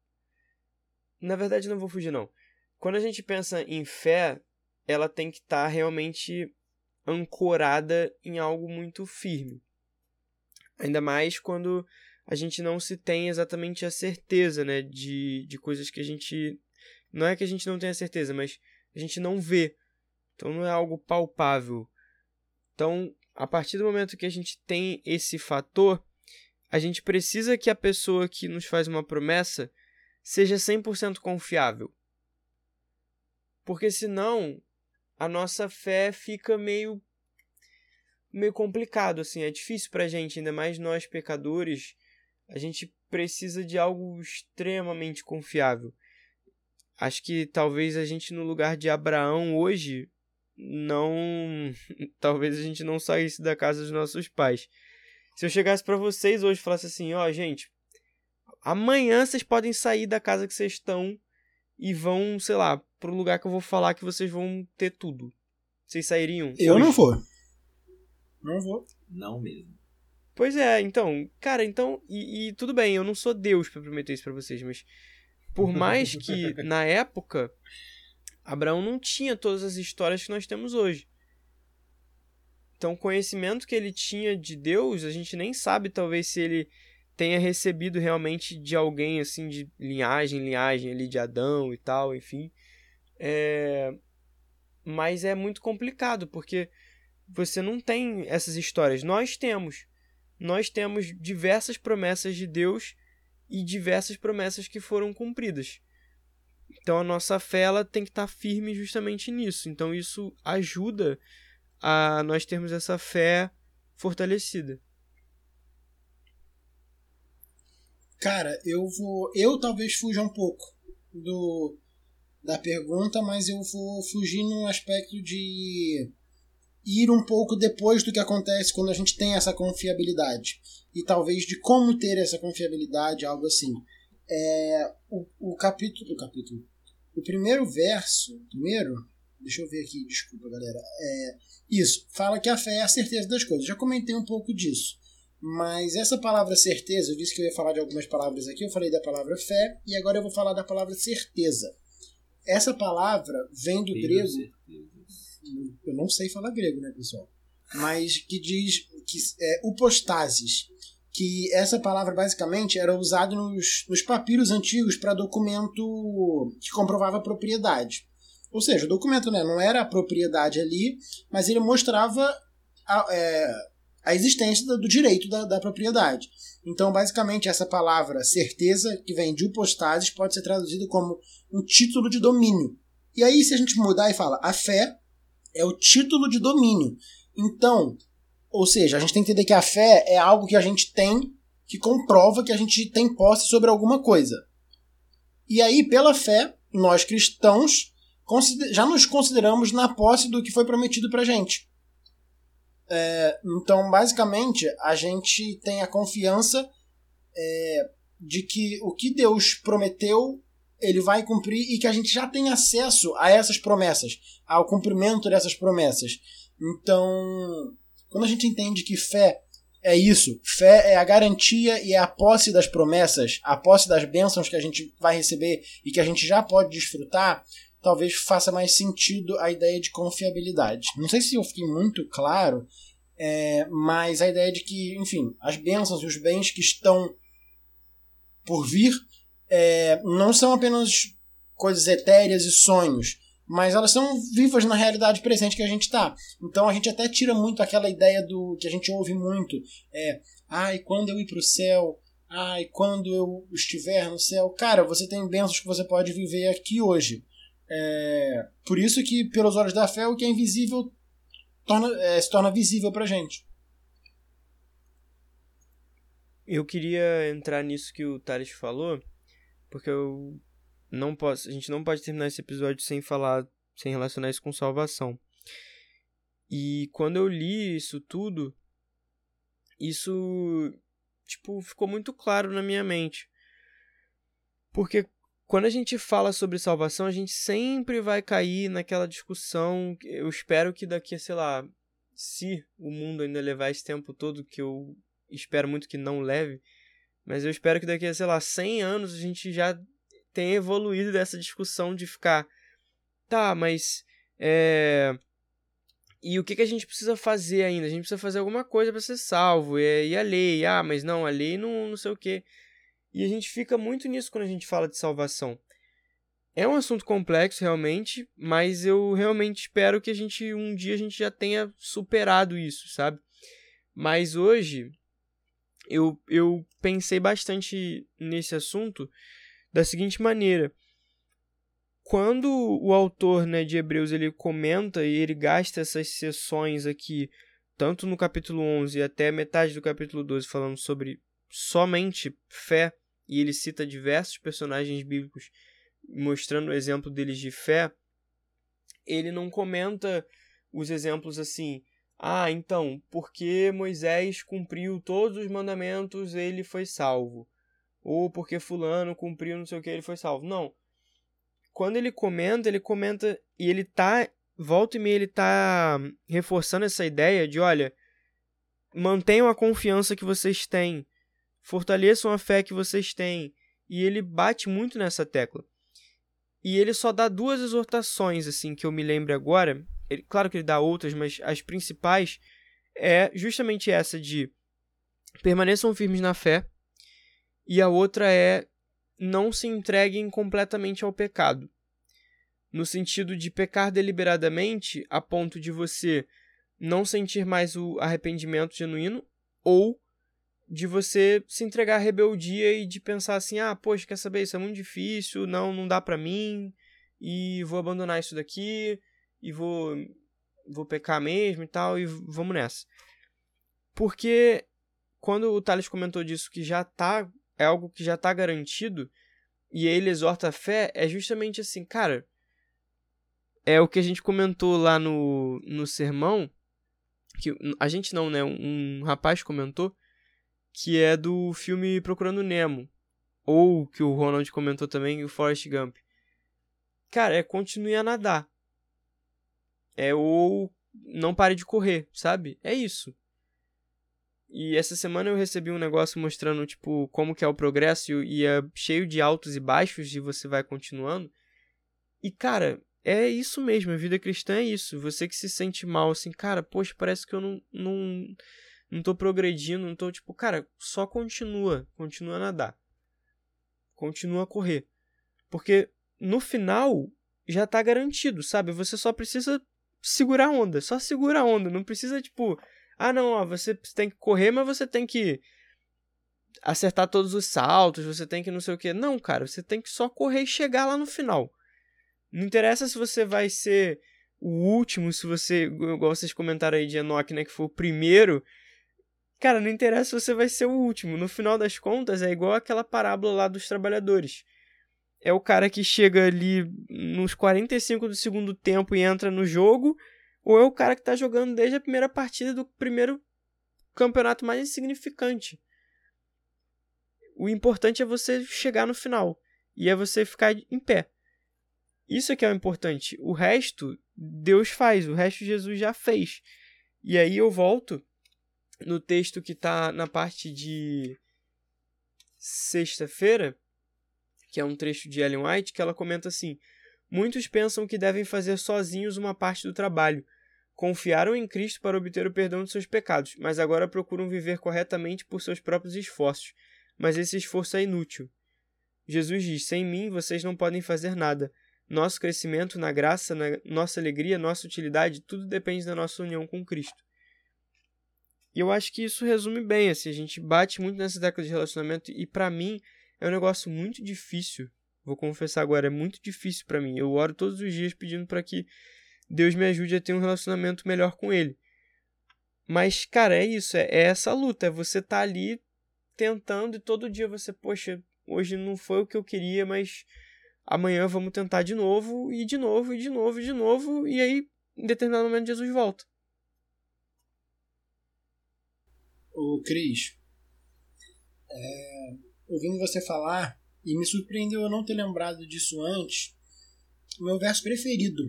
Na verdade, não vou fugir, não. Quando a gente pensa em fé, ela tem que estar tá realmente ancorada em algo muito firme. Ainda mais quando a gente não se tem exatamente a certeza, né, de, de coisas que a gente não é que a gente não tenha certeza, mas a gente não vê. Então não é algo palpável. Então, a partir do momento que a gente tem esse fator, a gente precisa que a pessoa que nos faz uma promessa seja 100% confiável. Porque senão a nossa fé fica meio meio complicado assim, é difícil pra gente, ainda mais nós pecadores, a gente precisa de algo extremamente confiável. Acho que talvez a gente no lugar de Abraão hoje não, talvez a gente não saísse da casa dos nossos pais. Se eu chegasse para vocês hoje e falasse assim, ó, oh, gente, amanhã vocês podem sair da casa que vocês estão e vão, sei lá, pro lugar que eu vou falar que vocês vão ter tudo. Vocês sairiam? Eu hoje? não vou. Não vou. Não mesmo. Pois é, então, cara, então, e, e tudo bem, eu não sou Deus para prometer isso para vocês, mas por mais que na época Abraão não tinha todas as histórias que nós temos hoje. Então, o conhecimento que ele tinha de Deus, a gente nem sabe talvez se ele tenha recebido realmente de alguém assim de linhagem, linhagem ali de Adão e tal, enfim. É... Mas é muito complicado porque você não tem essas histórias. Nós temos. Nós temos diversas promessas de Deus e diversas promessas que foram cumpridas. Então a nossa fé ela tem que estar tá firme justamente nisso. Então isso ajuda a nós termos essa fé fortalecida. Cara, eu vou. Eu talvez fuja um pouco do da pergunta, mas eu vou fugir num aspecto de ir um pouco depois do que acontece quando a gente tem essa confiabilidade. E talvez de como ter essa confiabilidade, algo assim. É, o, o capítulo. O capítulo. O primeiro verso. Primeiro. Deixa eu ver aqui, desculpa, galera. É, isso, fala que a fé é a certeza das coisas. Já comentei um pouco disso. Mas essa palavra certeza, eu disse que eu ia falar de algumas palavras aqui, eu falei da palavra fé, e agora eu vou falar da palavra certeza. Essa palavra vem do grego. Eu não sei falar grego, né, pessoal? Mas que diz que é upostasis, que essa palavra basicamente era usada nos, nos papiros antigos para documento que comprovava propriedade. Ou seja, o documento né, não era a propriedade ali, mas ele mostrava a, é, a existência do direito da, da, propriedade. Então, basicamente, essa palavra certeza, que vem de upostasis, pode ser traduzida como um título de domínio. E aí, se a gente mudar e fala a fé é o título de domínio. Então, ou seja, a gente tem que entender que a fé é algo que a gente tem que comprova que a gente tem posse sobre alguma coisa. E aí, pela fé, nós cristãos já nos consideramos na posse do que foi prometido pra gente. É, então, basicamente, a gente tem a confiança é, de que o que Deus prometeu, ele vai cumprir e que a gente já tem acesso a essas promessas, ao cumprimento dessas promessas. Então, quando a gente entende que fé é isso, fé é a garantia e é a posse das promessas, a posse das bênçãos que a gente vai receber e que a gente já pode desfrutar, talvez faça mais sentido a ideia de confiabilidade. Não sei se eu fiquei muito claro, é, mas a ideia de que, enfim, as bênçãos e os bens que estão por vir é, não são apenas coisas etéreas e sonhos, mas elas são vivas na realidade presente que a gente está. Então a gente até tira muito aquela ideia do que a gente ouve muito, é, ai, quando eu ir para o céu, ai, quando eu estiver no céu, cara, você tem bênçãos que você pode viver aqui hoje. É, por isso que pelos olhos da fé o que é invisível torna, é, se torna visível para gente. Eu queria entrar nisso que o Thales falou, porque eu não posso, a gente não pode terminar esse episódio sem falar, sem relacionar isso com salvação. E quando eu li isso tudo, isso tipo ficou muito claro na minha mente. Porque quando a gente fala sobre salvação, a gente sempre vai cair naquela discussão. Eu espero que daqui a, sei lá, se o mundo ainda levar esse tempo todo, que eu espero muito que não leve, mas eu espero que daqui a, sei lá, 100 anos a gente já tem evoluído dessa discussão de ficar, tá, mas é, E o que, que a gente precisa fazer ainda? A gente precisa fazer alguma coisa para ser salvo. E, e a lei? Ah, mas não, a lei não, não sei o quê. E a gente fica muito nisso quando a gente fala de salvação. É um assunto complexo, realmente, mas eu realmente espero que a gente um dia a gente já tenha superado isso, sabe? Mas hoje eu, eu pensei bastante nesse assunto da seguinte maneira. Quando o autor né, de Hebreus ele comenta e ele gasta essas sessões aqui, tanto no capítulo 11 até metade do capítulo 12, falando sobre somente fé, e ele cita diversos personagens bíblicos mostrando o exemplo deles de fé, ele não comenta os exemplos assim, ah, então, porque Moisés cumpriu todos os mandamentos, ele foi salvo. Ou porque fulano cumpriu não sei o que, ele foi salvo. Não. Quando ele comenta, ele comenta e ele tá, volta e meia, ele tá reforçando essa ideia de, olha, mantenham a confiança que vocês têm, fortaleçam a fé que vocês têm. E ele bate muito nessa tecla. E ele só dá duas exortações, assim, que eu me lembro agora. Ele, claro que ele dá outras, mas as principais é justamente essa de permaneçam firmes na fé. E a outra é não se entreguem completamente ao pecado. No sentido de pecar deliberadamente a ponto de você não sentir mais o arrependimento genuíno ou de você se entregar à rebeldia e de pensar assim: ah, poxa, quer saber? Isso é muito difícil, não, não dá para mim, e vou abandonar isso daqui, e vou, vou pecar mesmo e tal, e vamos nessa. Porque quando o Thales comentou disso, que já tá, é algo que já tá garantido, e ele exorta a fé, é justamente assim, cara. É o que a gente comentou lá no, no sermão, que a gente não, né? Um, um rapaz comentou que é do filme Procurando Nemo. Ou que o Ronald comentou também, o Forrest Gump. Cara, é continue a nadar. É ou não pare de correr, sabe? É isso. E essa semana eu recebi um negócio mostrando, tipo, como que é o progresso e é cheio de altos e baixos e você vai continuando. E, cara, é isso mesmo, a vida cristã é isso. Você que se sente mal, assim, cara, poxa, parece que eu não, não, não tô progredindo, não tô tipo, cara, só continua, continua a nadar. Continua a correr. Porque no final já tá garantido, sabe? Você só precisa segurar a onda, só segura a onda, não precisa tipo, ah não, ó, você tem que correr, mas você tem que acertar todos os saltos, você tem que não sei o que. Não, cara, você tem que só correr e chegar lá no final. Não interessa se você vai ser o último, se você, igual vocês comentaram aí de Enoch, né, que foi o primeiro, Cara, não interessa se você vai ser o último. No final das contas, é igual aquela parábola lá dos trabalhadores. É o cara que chega ali nos 45 do segundo tempo e entra no jogo, ou é o cara que tá jogando desde a primeira partida do primeiro campeonato mais insignificante. O importante é você chegar no final e é você ficar em pé. Isso é que é o importante. O resto Deus faz, o resto Jesus já fez. E aí eu volto no texto que está na parte de sexta-feira, que é um trecho de Ellen White, que ela comenta assim: Muitos pensam que devem fazer sozinhos uma parte do trabalho. Confiaram em Cristo para obter o perdão de seus pecados, mas agora procuram viver corretamente por seus próprios esforços. Mas esse esforço é inútil. Jesus diz: Sem mim vocês não podem fazer nada. Nosso crescimento na graça, na nossa alegria, nossa utilidade, tudo depende da nossa união com Cristo. E eu acho que isso resume bem, assim, a gente bate muito nessa década de relacionamento e para mim é um negócio muito difícil. Vou confessar agora, é muito difícil para mim. Eu oro todos os dias pedindo para que Deus me ajude a ter um relacionamento melhor com ele. Mas, cara, é isso, é, é essa luta, é você tá ali tentando e todo dia você, poxa, hoje não foi o que eu queria, mas amanhã vamos tentar de novo, e de novo, e de novo, e de novo, e aí, em determinado momento, Jesus volta. O Cris, é, ouvindo você falar, e me surpreendeu eu não ter lembrado disso antes, meu verso preferido.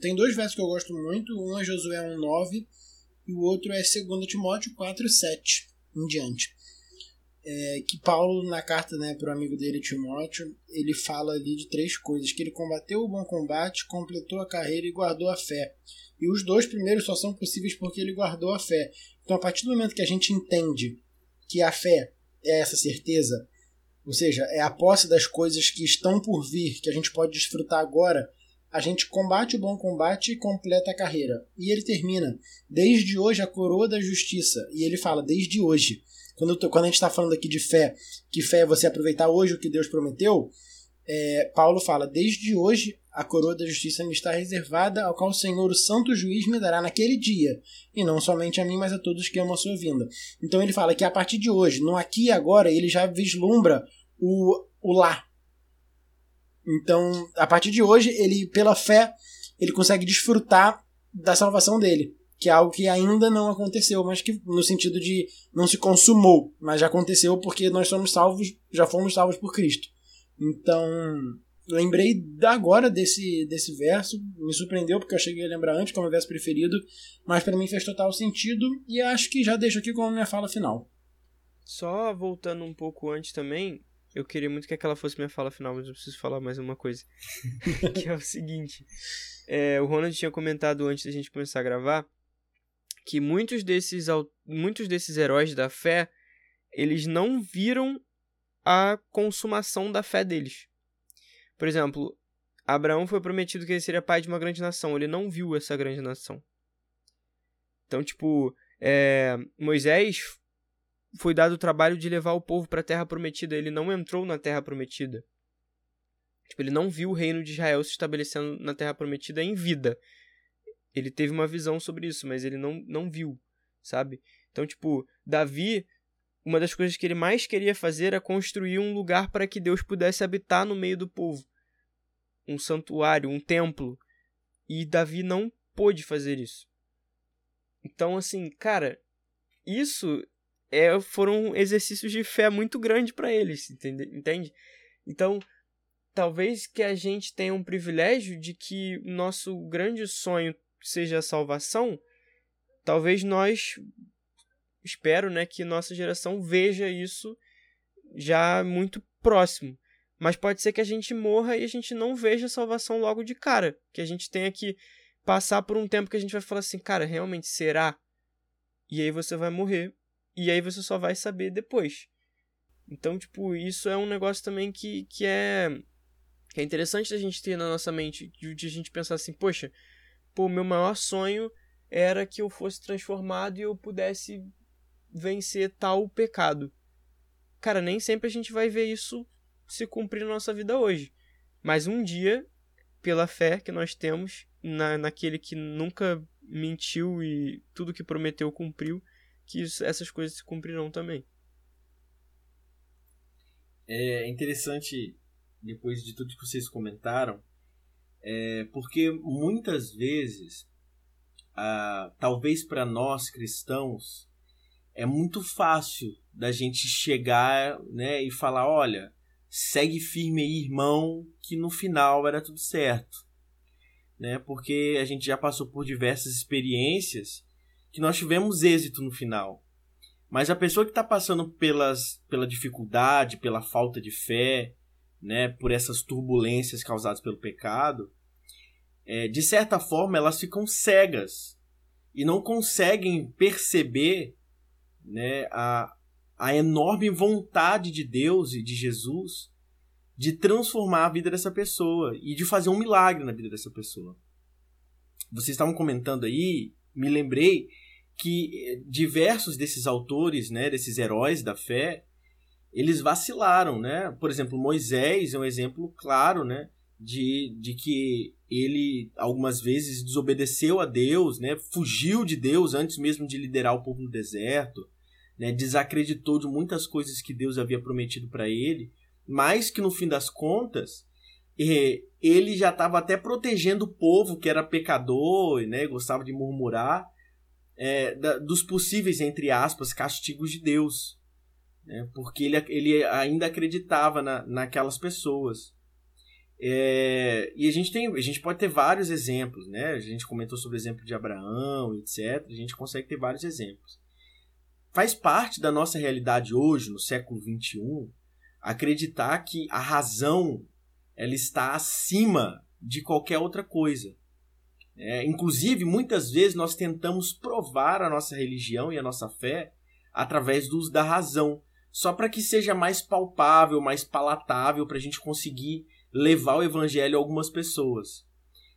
Tem dois versos que eu gosto muito, um é Josué 1,9 e o outro é 2 Timóteo 4,7 em diante. É, que Paulo, na carta né, para o amigo dele, Timóteo, ele fala ali de três coisas: que ele combateu o bom combate, completou a carreira e guardou a fé. E os dois primeiros só são possíveis porque ele guardou a fé. Então, a partir do momento que a gente entende que a fé é essa certeza, ou seja, é a posse das coisas que estão por vir, que a gente pode desfrutar agora, a gente combate o bom combate e completa a carreira. E ele termina, desde hoje a coroa da justiça. E ele fala, desde hoje. Quando, tô, quando a gente está falando aqui de fé, que fé é você aproveitar hoje o que Deus prometeu, é, Paulo fala: Desde hoje a coroa da justiça me está reservada, ao qual o Senhor, o santo juiz, me dará naquele dia, e não somente a mim, mas a todos que amam a sua vinda. Então ele fala que a partir de hoje, no aqui e agora, ele já vislumbra o, o lá. Então, a partir de hoje, ele, pela fé, ele consegue desfrutar da salvação dele que é algo que ainda não aconteceu, mas que no sentido de não se consumou, mas já aconteceu porque nós somos salvos, já fomos salvos por Cristo. Então, lembrei agora desse, desse verso, me surpreendeu porque eu cheguei a lembrar antes como verso preferido, mas para mim fez total sentido e acho que já deixo aqui como minha fala final. Só voltando um pouco antes também, eu queria muito que aquela fosse minha fala final, mas eu preciso falar mais uma coisa. que é o seguinte. É, o Ronald tinha comentado antes da gente começar a gravar que muitos desses, muitos desses heróis da fé, eles não viram a consumação da fé deles. Por exemplo, Abraão foi prometido que ele seria pai de uma grande nação. Ele não viu essa grande nação. Então, tipo, é, Moisés foi dado o trabalho de levar o povo para a terra prometida. Ele não entrou na terra prometida. Tipo, ele não viu o reino de Israel se estabelecendo na terra prometida em vida ele teve uma visão sobre isso, mas ele não, não viu, sabe? Então, tipo, Davi, uma das coisas que ele mais queria fazer era construir um lugar para que Deus pudesse habitar no meio do povo. Um santuário, um templo. E Davi não pôde fazer isso. Então, assim, cara, isso é, foram exercícios de fé muito grandes para eles, entende? entende? Então, talvez que a gente tenha um privilégio de que nosso grande sonho seja a salvação, talvez nós espero, né, que nossa geração veja isso já muito próximo. Mas pode ser que a gente morra e a gente não veja a salvação logo de cara, que a gente tenha que passar por um tempo que a gente vai falar assim, cara, realmente será? E aí você vai morrer e aí você só vai saber depois. Então, tipo, isso é um negócio também que, que é que é interessante a gente ter na nossa mente, de, de a gente pensar assim, poxa, pô, meu maior sonho era que eu fosse transformado e eu pudesse vencer tal pecado. Cara, nem sempre a gente vai ver isso se cumprir na nossa vida hoje. Mas um dia, pela fé que nós temos na, naquele que nunca mentiu e tudo que prometeu cumpriu, que isso, essas coisas se cumprirão também. É interessante, depois de tudo que vocês comentaram, é, porque muitas vezes, ah, talvez para nós cristãos, é muito fácil da gente chegar né, e falar: olha, segue firme aí, irmão, que no final era tudo certo. Né? Porque a gente já passou por diversas experiências que nós tivemos êxito no final. Mas a pessoa que está passando pelas, pela dificuldade, pela falta de fé, né, por essas turbulências causadas pelo pecado, é, de certa forma elas ficam cegas e não conseguem perceber né, a, a enorme vontade de Deus e de Jesus de transformar a vida dessa pessoa e de fazer um milagre na vida dessa pessoa. Vocês estavam comentando aí, me lembrei que eh, diversos desses autores, né, desses heróis da fé, eles vacilaram, né? Por exemplo, Moisés é um exemplo claro, né, de, de que ele algumas vezes desobedeceu a Deus, né? Fugiu de Deus antes mesmo de liderar o povo no deserto, né? Desacreditou de muitas coisas que Deus havia prometido para ele, mas que no fim das contas eh, ele já estava até protegendo o povo que era pecador, né? Gostava de murmurar é, dos possíveis, entre aspas, castigos de Deus. Né? Porque ele, ele ainda acreditava na, naquelas pessoas. É, e a gente, tem, a gente pode ter vários exemplos, né? A gente comentou sobre o exemplo de Abraão, etc. A gente consegue ter vários exemplos. faz parte da nossa realidade hoje, no século XXI, acreditar que a razão ela está acima de qualquer outra coisa. É, inclusive, muitas vezes nós tentamos provar a nossa religião e a nossa fé através do uso da razão, só para que seja mais palpável, mais palatável, para a gente conseguir levar o evangelho a algumas pessoas.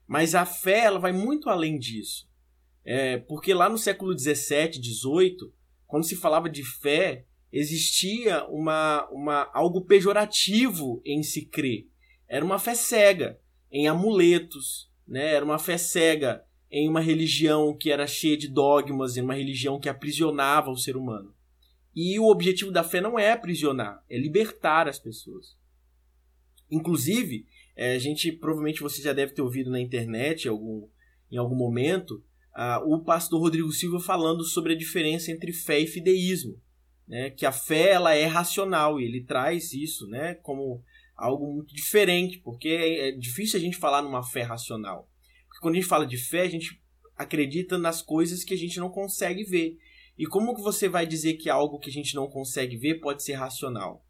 Mas a fé ela vai muito além disso. É, porque lá no século XVII, XVIII, quando se falava de fé, existia uma, uma, algo pejorativo em se crer. Era uma fé cega em amuletos, né? era uma fé cega em uma religião que era cheia de dogmas, em uma religião que aprisionava o ser humano. E o objetivo da fé não é aprisionar, é libertar as pessoas. Inclusive, é, a gente provavelmente você já deve ter ouvido na internet algum, em algum momento uh, o pastor Rodrigo Silva falando sobre a diferença entre fé e fideísmo, né? Que a fé ela é racional e ele traz isso, né? Como algo muito diferente, porque é, é difícil a gente falar numa fé racional. Porque quando a gente fala de fé, a gente acredita nas coisas que a gente não consegue ver. E como que você vai dizer que algo que a gente não consegue ver pode ser racional?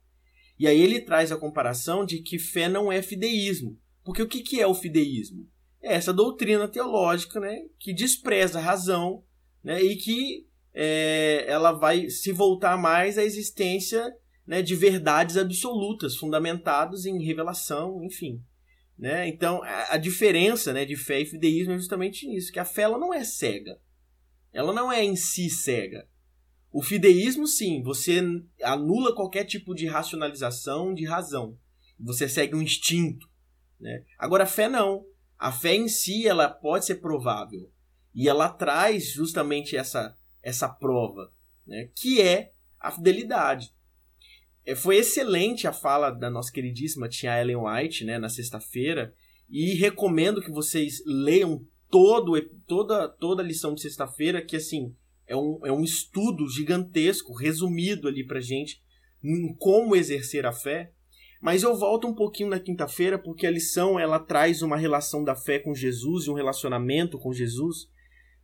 E aí ele traz a comparação de que fé não é fideísmo. Porque o que, que é o fideísmo? É essa doutrina teológica né, que despreza a razão né, e que é, ela vai se voltar mais à existência né, de verdades absolutas, fundamentadas em revelação, enfim. Né? Então, a, a diferença né, de fé e fideísmo é justamente isso, que a fé ela não é cega. Ela não é em si cega. O fideísmo, sim, você anula qualquer tipo de racionalização, de razão. Você segue um instinto. Né? Agora, a fé não. A fé em si ela pode ser provável. E ela traz justamente essa, essa prova, né? que é a fidelidade. É, foi excelente a fala da nossa queridíssima tia Ellen White né, na sexta-feira. E recomendo que vocês leiam todo, toda, toda a lição de sexta-feira, que assim é um, é um estudo gigantesco, resumido ali pra gente, em como exercer a fé. Mas eu volto um pouquinho na quinta-feira, porque a lição ela traz uma relação da fé com Jesus e um relacionamento com Jesus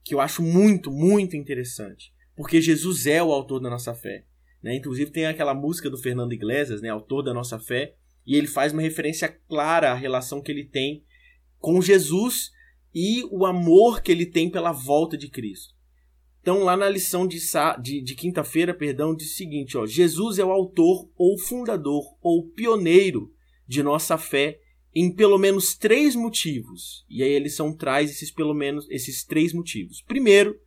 que eu acho muito, muito interessante. Porque Jesus é o autor da nossa fé. Né? Inclusive tem aquela música do Fernando Iglesias, né? autor da nossa fé, e ele faz uma referência clara à relação que ele tem com Jesus e o amor que ele tem pela volta de Cristo. Então, lá na lição de, de, de quinta-feira, perdão, diz o seguinte: ó, Jesus é o autor ou fundador ou pioneiro de nossa fé em pelo menos três motivos. E aí a lição traz esses pelo menos esses três motivos. Primeiro,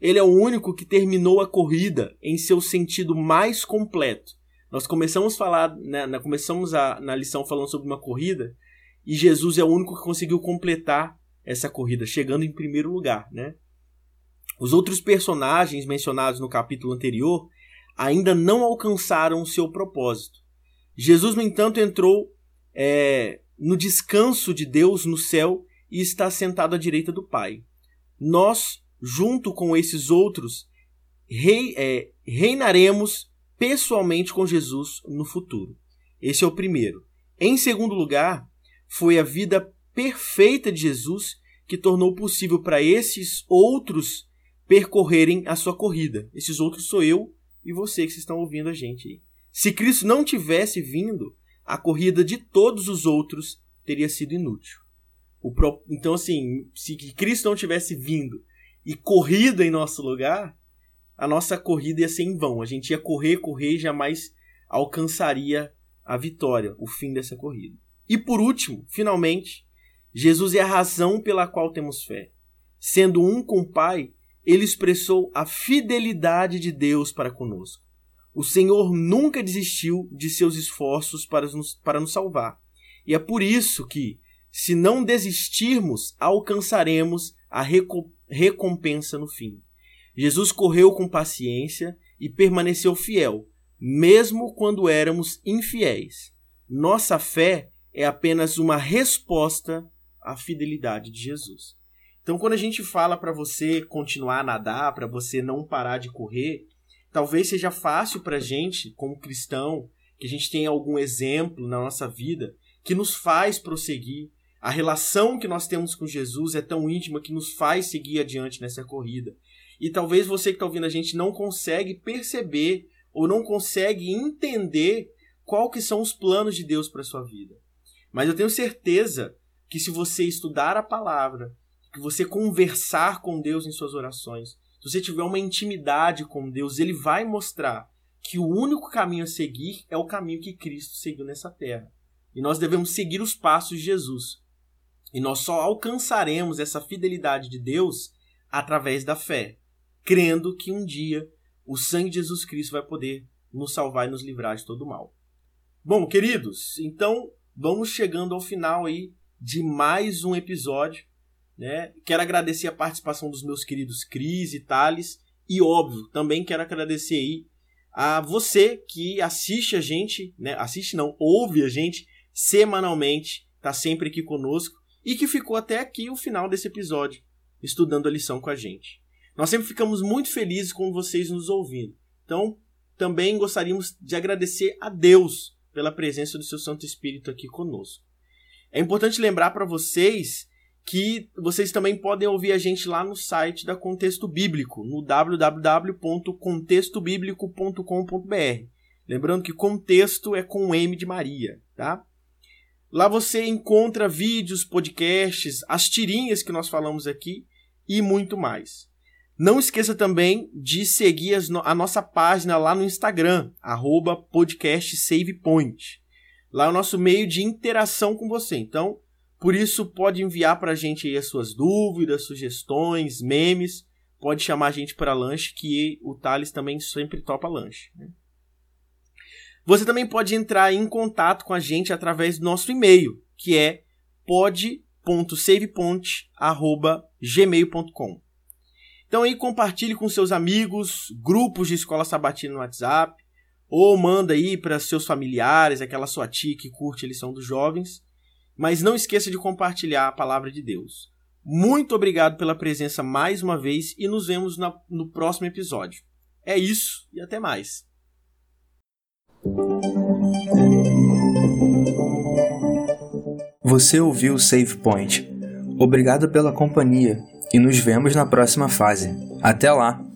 ele é o único que terminou a corrida em seu sentido mais completo. Nós começamos a falar, né, começamos a, na lição falando sobre uma corrida, e Jesus é o único que conseguiu completar essa corrida, chegando em primeiro lugar, né? Os outros personagens mencionados no capítulo anterior ainda não alcançaram o seu propósito. Jesus, no entanto, entrou é, no descanso de Deus no céu e está sentado à direita do Pai. Nós, junto com esses outros, rei, é, reinaremos pessoalmente com Jesus no futuro. Esse é o primeiro. Em segundo lugar, foi a vida perfeita de Jesus que tornou possível para esses outros percorrerem a sua corrida. Esses outros sou eu e você que estão ouvindo a gente aí. Se Cristo não tivesse vindo, a corrida de todos os outros teria sido inútil. Pro... Então, assim, se Cristo não tivesse vindo e corrido em nosso lugar, a nossa corrida ia ser em vão. A gente ia correr, correr e jamais alcançaria a vitória, o fim dessa corrida. E por último, finalmente, Jesus é a razão pela qual temos fé. Sendo um com o Pai, ele expressou a fidelidade de Deus para conosco. O Senhor nunca desistiu de seus esforços para nos, para nos salvar. E é por isso que, se não desistirmos, alcançaremos a recompensa no fim. Jesus correu com paciência e permaneceu fiel, mesmo quando éramos infiéis. Nossa fé é apenas uma resposta à fidelidade de Jesus. Então, quando a gente fala para você continuar a nadar, para você não parar de correr, talvez seja fácil para a gente, como cristão, que a gente tenha algum exemplo na nossa vida que nos faz prosseguir. A relação que nós temos com Jesus é tão íntima que nos faz seguir adiante nessa corrida. E talvez você que está ouvindo a gente não consegue perceber ou não consegue entender qual que são os planos de Deus para sua vida. Mas eu tenho certeza que se você estudar a palavra, que você conversar com Deus em suas orações, se você tiver uma intimidade com Deus, ele vai mostrar que o único caminho a seguir é o caminho que Cristo seguiu nessa terra. E nós devemos seguir os passos de Jesus. E nós só alcançaremos essa fidelidade de Deus através da fé, crendo que um dia o sangue de Jesus Cristo vai poder nos salvar e nos livrar de todo mal. Bom, queridos, então vamos chegando ao final aí de mais um episódio. Né? Quero agradecer a participação dos meus queridos Cris e Thales. E óbvio, também quero agradecer aí a você que assiste a gente, né? Assiste não, ouve a gente semanalmente, tá sempre aqui conosco e que ficou até aqui o final desse episódio, estudando a lição com a gente. Nós sempre ficamos muito felizes com vocês nos ouvindo. Então, também gostaríamos de agradecer a Deus pela presença do seu Santo Espírito aqui conosco. É importante lembrar para vocês que vocês também podem ouvir a gente lá no site da Contexto Bíblico, no www.contextobiblico.com.br. Lembrando que contexto é com M de Maria, tá? Lá você encontra vídeos, podcasts, as tirinhas que nós falamos aqui e muito mais. Não esqueça também de seguir a nossa página lá no Instagram, arroba podcastsavepoint. Lá é o nosso meio de interação com você. Então, por isso, pode enviar para a gente aí as suas dúvidas, sugestões, memes. Pode chamar a gente para lanche, que o Thales também sempre topa lanche. Né? Você também pode entrar em contato com a gente através do nosso e-mail, que é pod.saveponte.gmail.com. Então aí compartilhe com seus amigos, grupos de escola sabatina no WhatsApp, ou manda aí para seus familiares, aquela sua tia que curte a lição dos jovens. Mas não esqueça de compartilhar a palavra de Deus. Muito obrigado pela presença mais uma vez e nos vemos na, no próximo episódio. É isso e até mais. Você ouviu o Save Point. Obrigado pela companhia e nos vemos na próxima fase. Até lá!